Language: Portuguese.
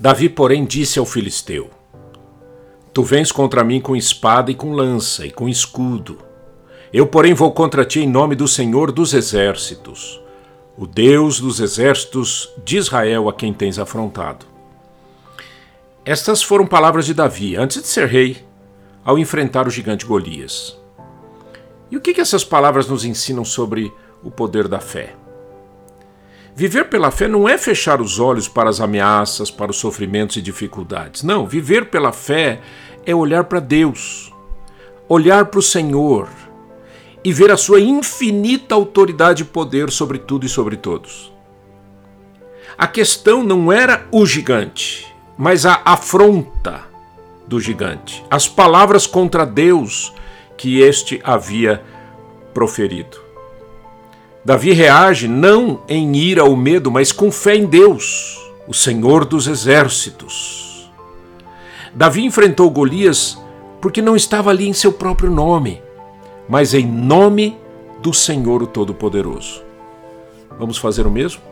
Davi, porém, disse ao filisteu: Tu vens contra mim com espada e com lança e com escudo. Eu, porém, vou contra ti em nome do Senhor dos exércitos, o Deus dos exércitos de Israel a quem tens afrontado. Estas foram palavras de Davi antes de ser rei, ao enfrentar o gigante Golias. E o que, essas palavras nos ensinam sobre o poder da fé? Viver pela fé não é fechar os olhos para as ameaças, para os sofrimentos e dificuldades. Não, viver pela fé é olhar para Deus, olhar para o Senhor e ver a sua infinita autoridade e poder sobre tudo e sobre todos. A questão não era o gigante, mas a afronta do gigante, as palavras contra Deus que este havia proferido. Davi reage não em ira ou medo, mas com fé em Deus, o Senhor dos exércitos. Davi enfrentou Golias porque não estava ali em seu próprio nome, mas em nome do Senhor o Todo-Poderoso. Vamos fazer o mesmo?